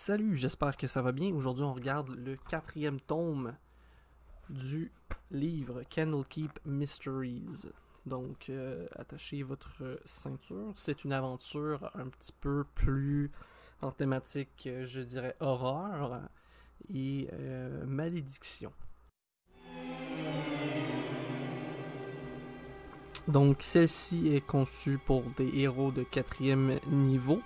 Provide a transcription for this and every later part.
Salut, j'espère que ça va bien. Aujourd'hui, on regarde le quatrième tome du livre Candlekeep Mysteries. Donc, euh, attachez votre ceinture. C'est une aventure un petit peu plus en thématique, euh, je dirais, horreur et euh, malédiction. Donc, celle-ci est conçue pour des héros de quatrième niveau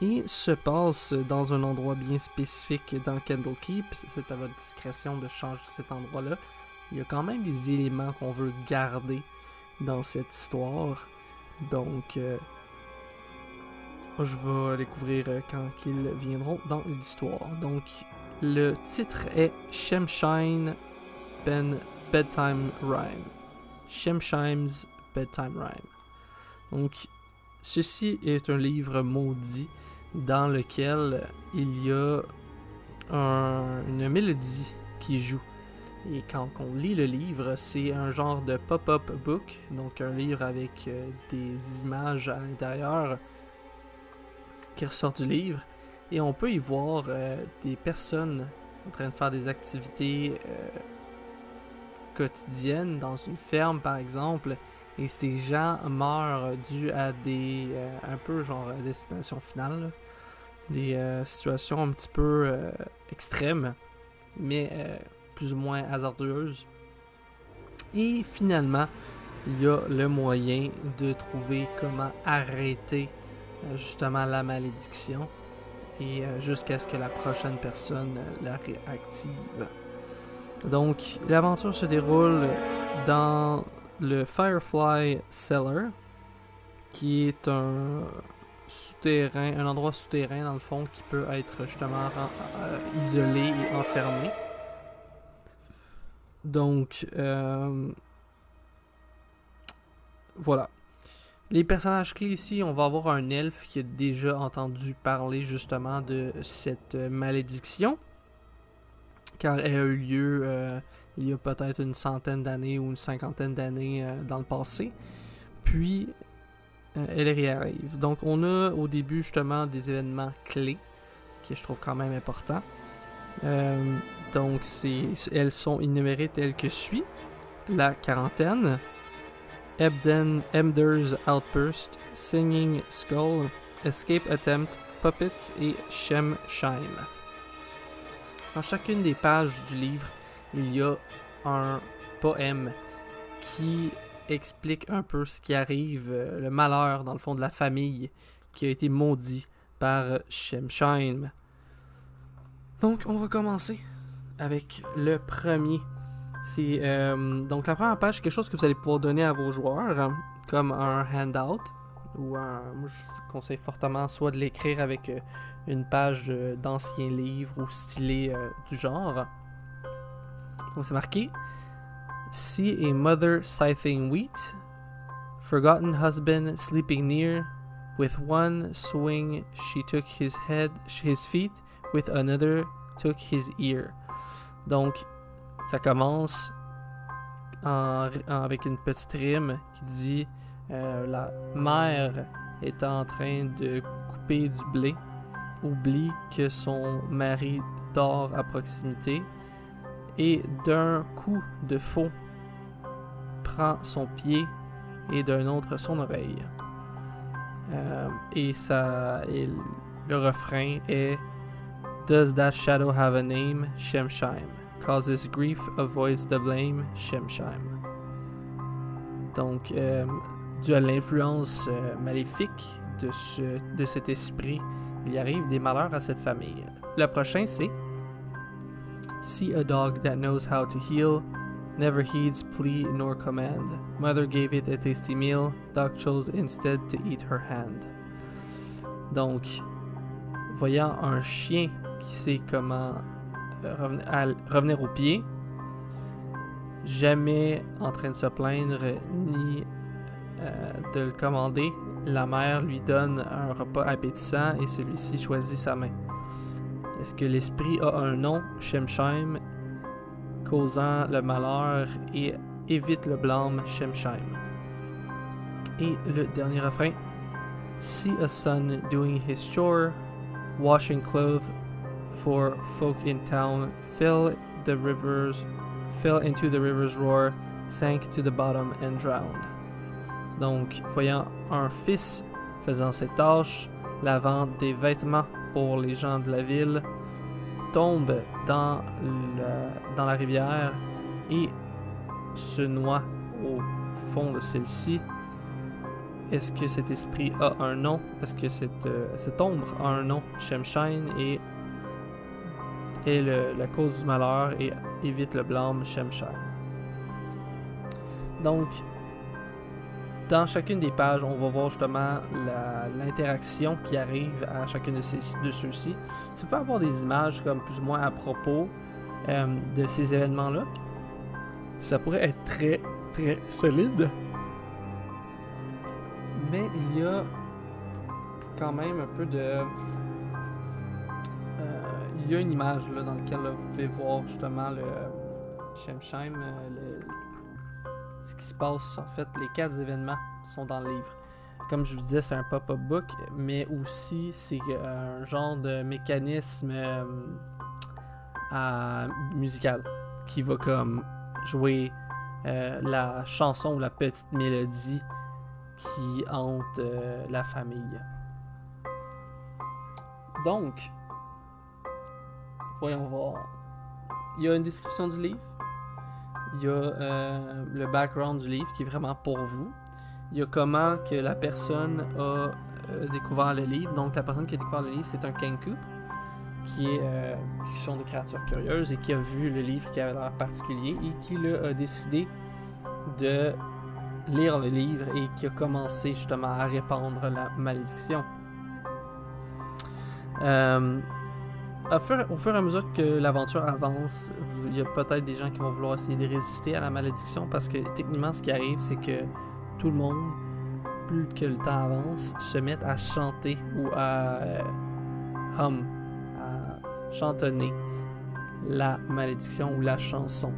et se passe dans un endroit bien spécifique dans Candlekeep. C'est à votre discrétion de changer cet endroit-là. Il y a quand même des éléments qu'on veut garder dans cette histoire. Donc, euh, je vais les couvrir quand ils viendront dans l'histoire. Donc, le titre est Shemshine Ben Bedtime Rhyme. Shemshime's Bedtime Rhyme. Donc, ceci est un livre maudit dans lequel il y a un- une mélodie qui joue. Et quand on lit le livre, c'est un genre de pop-up book, donc un livre avec euh, des images à l'intérieur qui ressortent du livre. Et on peut y voir euh, des personnes en train de faire des activités euh, quotidiennes dans une ferme, par exemple. Et ces gens meurent dû à des. euh, un peu genre euh, destination finale. Des euh, situations un petit peu extrêmes, mais plus ou moins hasardeuses. Et finalement, il y a le moyen de trouver comment arrêter justement la malédiction et jusqu'à ce que la prochaine personne la réactive. Donc, l'aventure se déroule dans le Firefly Cellar, qui est un souterrain, un endroit souterrain dans le fond qui peut être justement euh, isolé et enfermé. Donc, euh, voilà. Les personnages clés ici, on va avoir un elfe qui a déjà entendu parler justement de cette euh, malédiction, car elle a eu lieu il y a peut-être une centaine d'années ou une cinquantaine d'années euh, dans le passé. Puis, euh, elle réarrive. Donc, on a au début justement des événements clés que je trouve quand même importants. Euh, donc, elles sont énumérées telles que suit la quarantaine, Ebden, Emder's Outburst, Singing Skull, Escape Attempt, Puppets et Shem Shime. Dans chacune des pages du livre, il y a un poème qui explique un peu ce qui arrive, euh, le malheur dans le fond de la famille qui a été maudit par Shemsheim. Donc on va commencer avec le premier. C'est euh, donc la première page, quelque chose que vous allez pouvoir donner à vos joueurs hein, comme un handout ou un, moi je conseille fortement soit de l'écrire avec euh, une page d'anciens livres ou stylé euh, du genre. Donc c'est marqué See a mother scything wheat, forgotten husband sleeping near. With one swing she took his head, his feet, with another took his ear. Donc ça commence en- en- avec une petite rime qui dit euh, la mère est en train de couper du blé, oublie que son mari dort à proximité et d'un coup de faux prend son pied et d'un autre son oreille. Euh, et ça, le refrain est Does that shadow have a name? Shemsheim. Causes grief, avoids the blame? Shemsheim. Donc, euh, dû à l'influence euh, maléfique de, ce, de cet esprit, il arrive des malheurs à cette famille. Le prochain, c'est See a dog that knows how to heal, never heeds plea nor command. Mother gave it a tasty meal, dog chose instead to eat her hand. Donc, voyant un chien qui sait comment euh, revenir au pied, jamais en train de se plaindre ni euh, de le commander, la mère lui donne un repas appétissant et celui-ci choisit sa main. Est-ce que l'esprit a un nom, Shemsheim, causant le malheur et évite le blâme, Shemsheim? Et le dernier refrain. See a son doing his chore, washing clothes for folk in town fell the rivers fell into the river's roar, sank to the bottom and drowned. Donc, voyant un fils faisant ses tâches, lavant des vêtements pour les gens de la ville, tombe dans, dans la rivière et se noie au fond de celle-ci. Est-ce que cet esprit a un nom? Est-ce que cette, euh, cette ombre a un nom? Shemshine et est le- la cause du malheur et évite le blâme Shemshine. Donc, dans chacune des pages, on va voir justement l'interaction qui arrive à chacune de, ces- de ceux-ci. Ça peut avoir des images comme plus ou moins à propos euh, de ces événements-là. Ça pourrait être très, très solide. Mais il y a quand même un peu de... euh, il y a une image là, dans laquelle là, vous pouvez voir justement le Shemsheim, euh, le- ce qui se passe. En fait, les quatre événements sont dans le livre. Comme je vous disais, c'est un pop-up book, mais aussi c'est euh, un genre de mécanisme euh, musical qui va comme jouer euh, la chanson ou la petite mélodie qui hante la famille. Donc, voyons voir. Il y a une description du livre? Il y a euh, le background du livre qui est vraiment pour vous. Il y a comment que la personne a euh, découvert le livre. Donc, la personne qui a découvert le livre, c'est un Kenku, qui, est, euh, qui sont des créatures curieuses et qui a vu le livre qui avait l'air particulier et qui là, a décidé de lire le livre et qui a commencé justement à répandre la malédiction. Euh, au, fur, et à mesure que l'aventure avance, il y a peut-être des gens qui vont vouloir essayer de résister à la malédiction parce que techniquement, ce qui arrive, c'est que tout le monde, plus que le temps avance, se met à chanter ou à euh, hum, à chantonner la malédiction ou la chanson.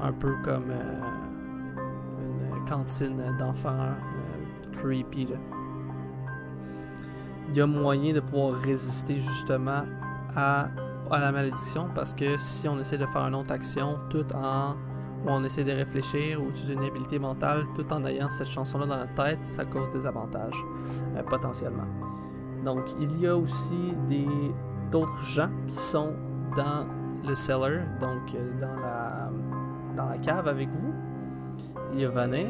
Un peu comme euh, une cantine d'enfants euh, creepy. Là. Il y a moyen de pouvoir résister justement à, la malédiction parce que si on essaie de faire une autre action tout en ou on essaie de réfléchir ou utiliser une habileté mentale tout en ayant cette chanson-là dans notre tête, ça cause des avantages euh, potentiellement. Donc il y a aussi des d'autres gens qui sont dans le cellar, donc euh, dans la dans la cave avec vous. Il y a Vaner,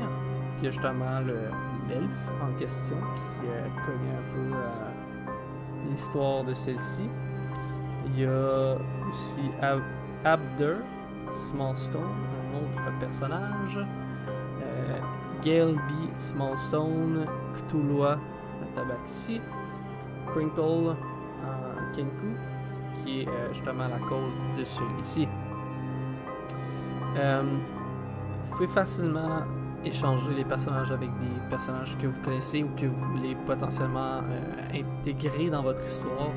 qui est justement le- l'elfe en question, qui euh, connaît un peu l'histoire de celle-ci. Il y a aussi Ab- Abder, Smallstone, un autre personnage. Euh, B. Smallstone, Cthulhu Tabaxi, Crinkle euh, Kenku, qui est euh, justement la cause de celui-ci. Euh, vous pouvez facilement échanger les personnages avec des personnages que vous connaissez ou que vous voulez potentiellement intégrer dans votre histoire,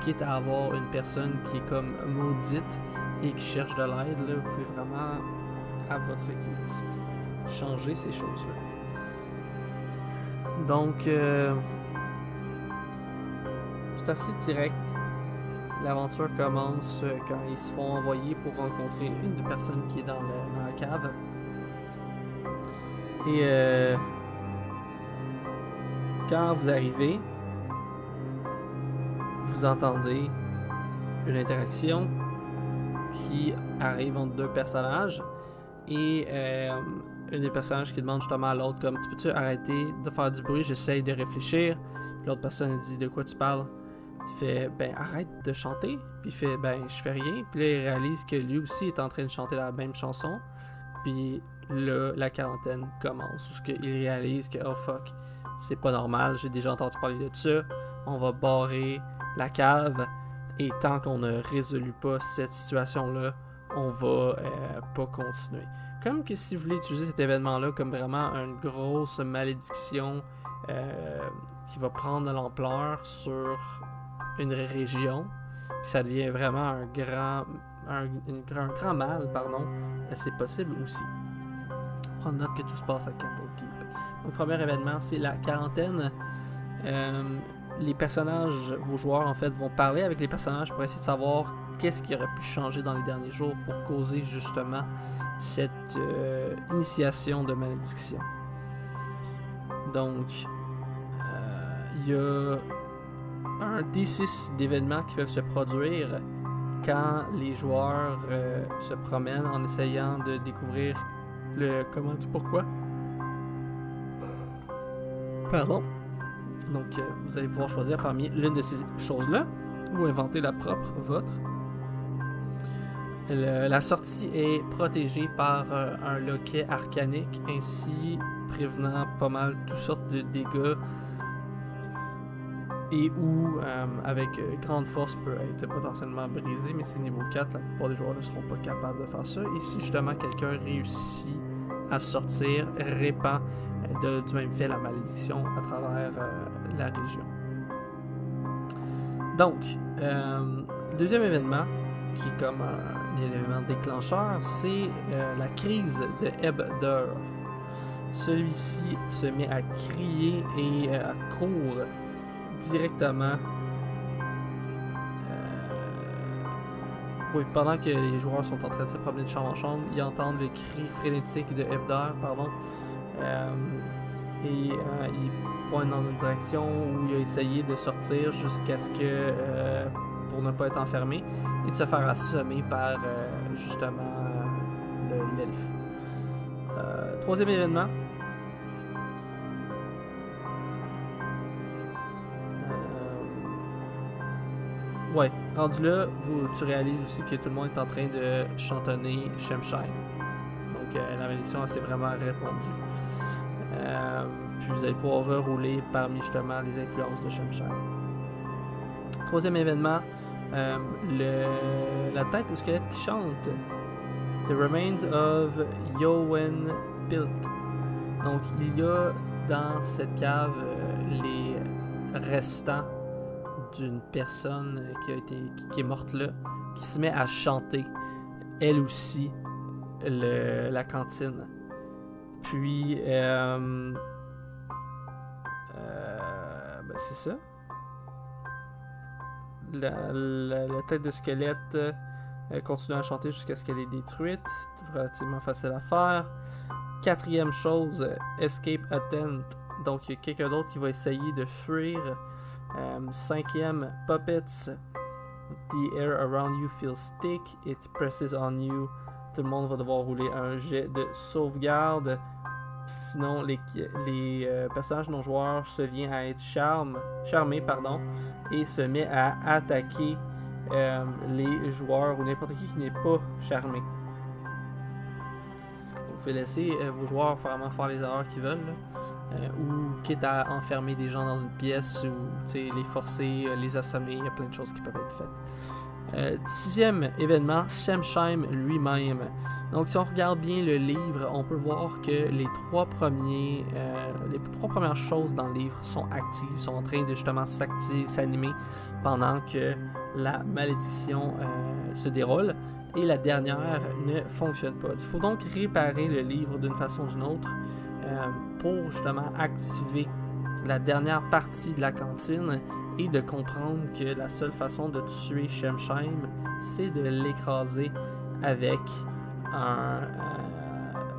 quitte à avoir une personne qui est comme maudite et qui cherche de l'aide. Là, vous pouvez vraiment, à votre guise, changer ces choses-là. Donc, euh, c'est assez direct. L'aventure commence euh, quand ils se font envoyer pour rencontrer une des personnes qui est dans, la cave. Et euh, quand vous arrivez, vous entendez une interaction qui arrive entre deux personnages et euh, un des personnages qui demande justement à l'autre comme tu peux-tu arrêter de faire du bruit, j'essaye de réfléchir. L'autre personne dit de quoi tu parles? Il fait ben arrête de chanter. Puis fait ben je fais rien. Puis là il réalise que lui aussi est en train de chanter la même chanson. Puis là la quarantaine commence. Où ce que il réalise que oh fuck c'est pas normal. J'ai déjà entendu parler de ça. On va barrer la cave. Et tant qu'on ne résolut pas cette situation-là, on va euh, pas continuer. Comme que si vous voulez utiliser cet événement-là comme vraiment une grosse malédiction euh, qui va prendre de l'ampleur sur une région, puis ça devient vraiment un grand, un, grand mal, pardon, euh, c'est possible aussi. Prendre note que tout se passe à Candlekeep. Le premier événement, c'est la quarantaine. Les personnages, vos joueurs en fait, vont parler avec les personnages pour essayer de savoir qu'est-ce qui aurait pu changer dans les derniers jours pour causer justement cette euh, initiation de malédiction. Donc, il y a un D6 d'événements qui peuvent se produire quand les joueurs euh, se promènent en essayant de découvrir le comment du pourquoi. Pardon? Donc, euh, vous allez pouvoir choisir parmi l'une de ces choses-là ou inventer la propre vôtre. la sortie est protégée par euh, un loquet arcanique, ainsi prévenant pas mal toutes sortes de dégâts et où, euh, avec grande force, peut être potentiellement brisé, mais c'est niveau 4, la plupart des joueurs ne seront pas capables de faire ça. Et si justement quelqu'un réussit à sortir, répand de, du même fait la malédiction à travers la région. Donc, deuxième événement, qui est comme un élément déclencheur, c'est la crise de Ebder. Celui-ci se met à crier et à courir directement. Euh, oui, pendant que les joueurs sont en train de se promener de chambre en chambre, ils entendent le cri frénétique de Hebder, pardon. Euh, et euh, il pointe dans une direction où il a essayé de sortir jusqu'à ce que, pour ne pas être enfermé, et de se faire assommer par justement l'elfe. troisième événement, Ouais, rendu là, vous, tu réalises aussi que tout le monde est en train de chantonner Shemshine. Donc euh, la malédiction s'est vraiment répandue. Euh, puis vous allez pouvoir rerouler parmi justement les influences de Shemshine. Troisième événement, euh, le, la tête du squelette qui chante? The Remains of Yowen Built. Donc il y a dans cette cave les restants d'une personne qui a été qui, est morte là, qui se met à chanter, elle aussi, la cantine. Puis, euh, euh, ben c'est ça. La, tête de squelette euh, continue à chanter jusqu'à ce qu'elle est détruite. Relativement facile à faire. Quatrième chose, escape attempt. Donc, il y a quelqu'un d'autre qui va essayer de fuir cinquième, Puppets. The air around you feels thick, it presses on you. Tout le monde va devoir rouler un jet de sauvegarde. Sinon, les, euh, personnages non joueurs se viennent à être charme, charmés pardon, et se met à attaquer euh, les joueurs ou n'importe qui qui n'est pas charmé. Vous pouvez laisser vos joueurs faire les erreurs qu'ils veulent. Euh, ou quitte à enfermer des gens dans une pièce ou les forcer, euh, les assommer, il y a plein de choses qui peuvent être faites. Euh, dixième événement, Shemsheim lui-même. Donc, si on regarde bien le livre, on peut voir que les trois, premiers, les trois premières choses dans le livre sont actives, sont en train de justement s'animer pendant que la malédiction se déroule et la dernière ne fonctionne pas. Il faut donc réparer le livre d'une façon ou d'une autre euh, pour justement activer la dernière partie de la cantine et de comprendre que la seule façon de tuer Shemsheim, c'est de l'écraser avec euh,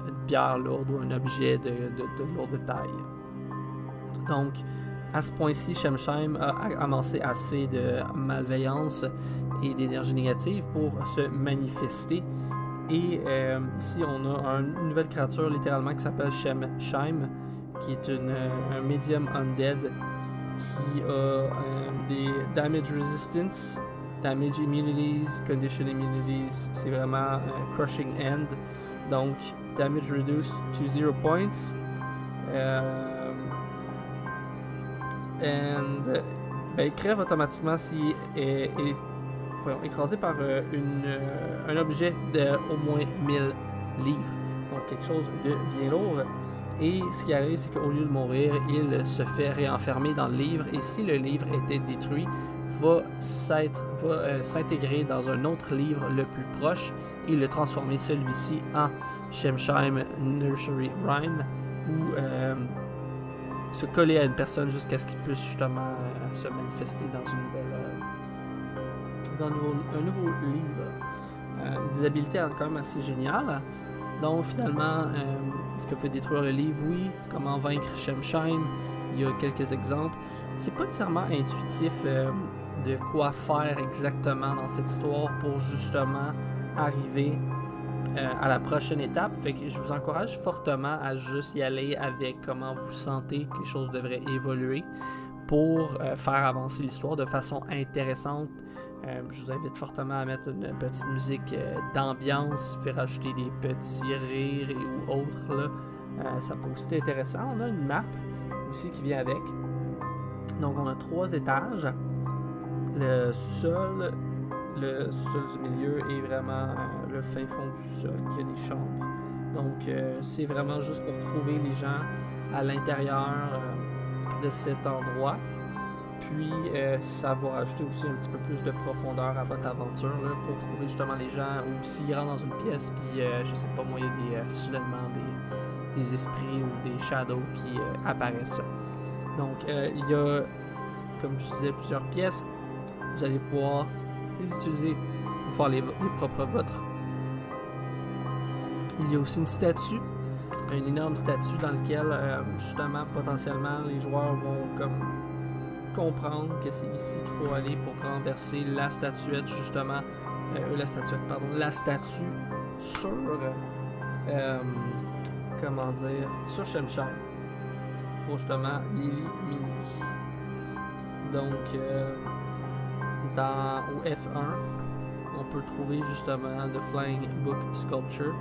une pierre lourde ou un objet de, lourde taille. Donc, à ce point-ci, Shemsheim a amassé assez de malveillance et d'énergie négative pour se manifester et euh, ici, on a une nouvelle créature littéralement qui s'appelle Shemsheim, qui est une, un medium undead qui a euh, des damage resistance, damage immunities, condition immunities. C'est vraiment crushing end. Donc, damage reduced to 0 points. and, ben, il crève automatiquement s'il est, écrasé par euh, une, euh, un objet de au moins 1000 livres. Donc quelque chose de bien lourd. Et ce qui arrive, c'est qu'au lieu de mourir, il se fait réenfermer dans le livre. Et si le livre était détruit, va euh, s'intégrer dans un autre livre le plus proche et le transformer celui-ci en Shemsheim Nursery Rhyme ou se coller à une personne jusqu'à ce qu'il puisse justement se manifester dans une nouvelle dans un nouveau, livre. des quand même assez géniales. Donc finalement, ce que fait détruire le livre, oui, comment vaincre Shemsheim, il y a quelques exemples. C'est pas nécessairement intuitif de quoi faire exactement dans cette histoire pour justement arriver euh, à la prochaine étape. Fait que je vous encourage fortement à juste y aller avec comment vous sentez que les choses devraient évoluer pour euh, faire avancer l'histoire de façon intéressante. Euh, je vous invite fortement à mettre une petite musique d'ambiance, faire rajouter des petits rires et ou autres. Là. ça peut aussi être intéressant. On a une map aussi qui vient avec. Donc on a trois étages. Le sol le sol du milieu est vraiment euh, le fin fond du sol, qui a des chambres. Donc, euh, c'est vraiment juste pour trouver les gens à l'intérieur euh, de cet endroit. Puis, ça va ajouter aussi un petit peu plus de profondeur à votre aventure pour trouver justement les gens ou s'ils rentrent dans une pièce, puis je sais pas moi, il y a des, soudainement des, des, esprits ou des shadows qui apparaissent. Donc, il y a, comme je disais, plusieurs pièces. Vous allez pouvoir les utiliser pour faire les, propres vôtres. Il y a aussi une statue, une énorme statue dans laquelle euh, justement potentiellement les joueurs vont comme comprendre que c'est ici qu'il faut aller pour renverser la statuette justement, euh, la statuette pardon, la statue sur euh, comment dire sur Shemsham pour justement Lily Mini. Donc dans, au F1, on peut trouver justement The Flying Book Sculpture,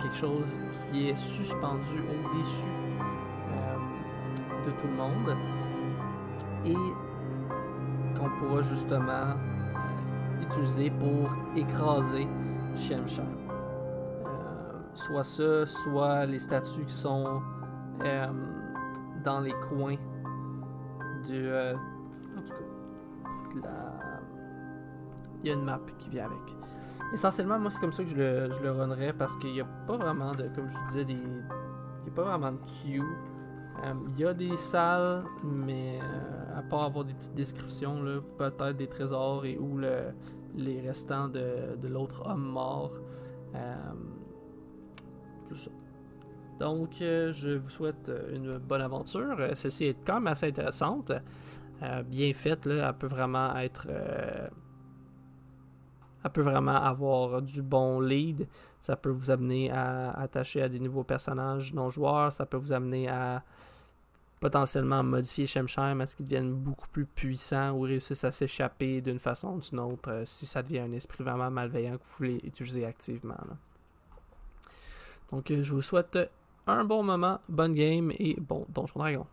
quelque chose qui est suspendu au-dessus euh, de tout le monde et qu'on pourra justement euh, utiliser pour écraser Shemsham. Euh, soit ça, soit les statues qui sont dans les coins de, en tout cas, la, il y a une map qui vient avec. Essentiellement, moi, c'est comme ça que je le, je le runnerais parce qu'il n'y a pas vraiment de, comme je disais, des, il n'y a pas vraiment de queue. Euh, il y a des salles, mais euh, à part avoir des petites descriptions, peut-être des trésors et ou le, les restants de, de l'autre homme mort. Euh, Donc, je vous souhaite une bonne aventure. Ceci est quand même assez intéressante. bien faite, là, elle peut vraiment être elle peut vraiment avoir du bon lead. Ça peut vous amener à attacher à des nouveaux personnages non-joueurs. Ça peut vous amener à potentiellement modifier Shemsheim à ce qu'il devienne beaucoup plus puissant ou réussisse à s'échapper d'une façon ou d'une autre euh, si ça devient un esprit vraiment malveillant que vous voulez utiliser activement. Donc, euh, je vous souhaite un bon moment, bonne game et bon Donjon Dragon.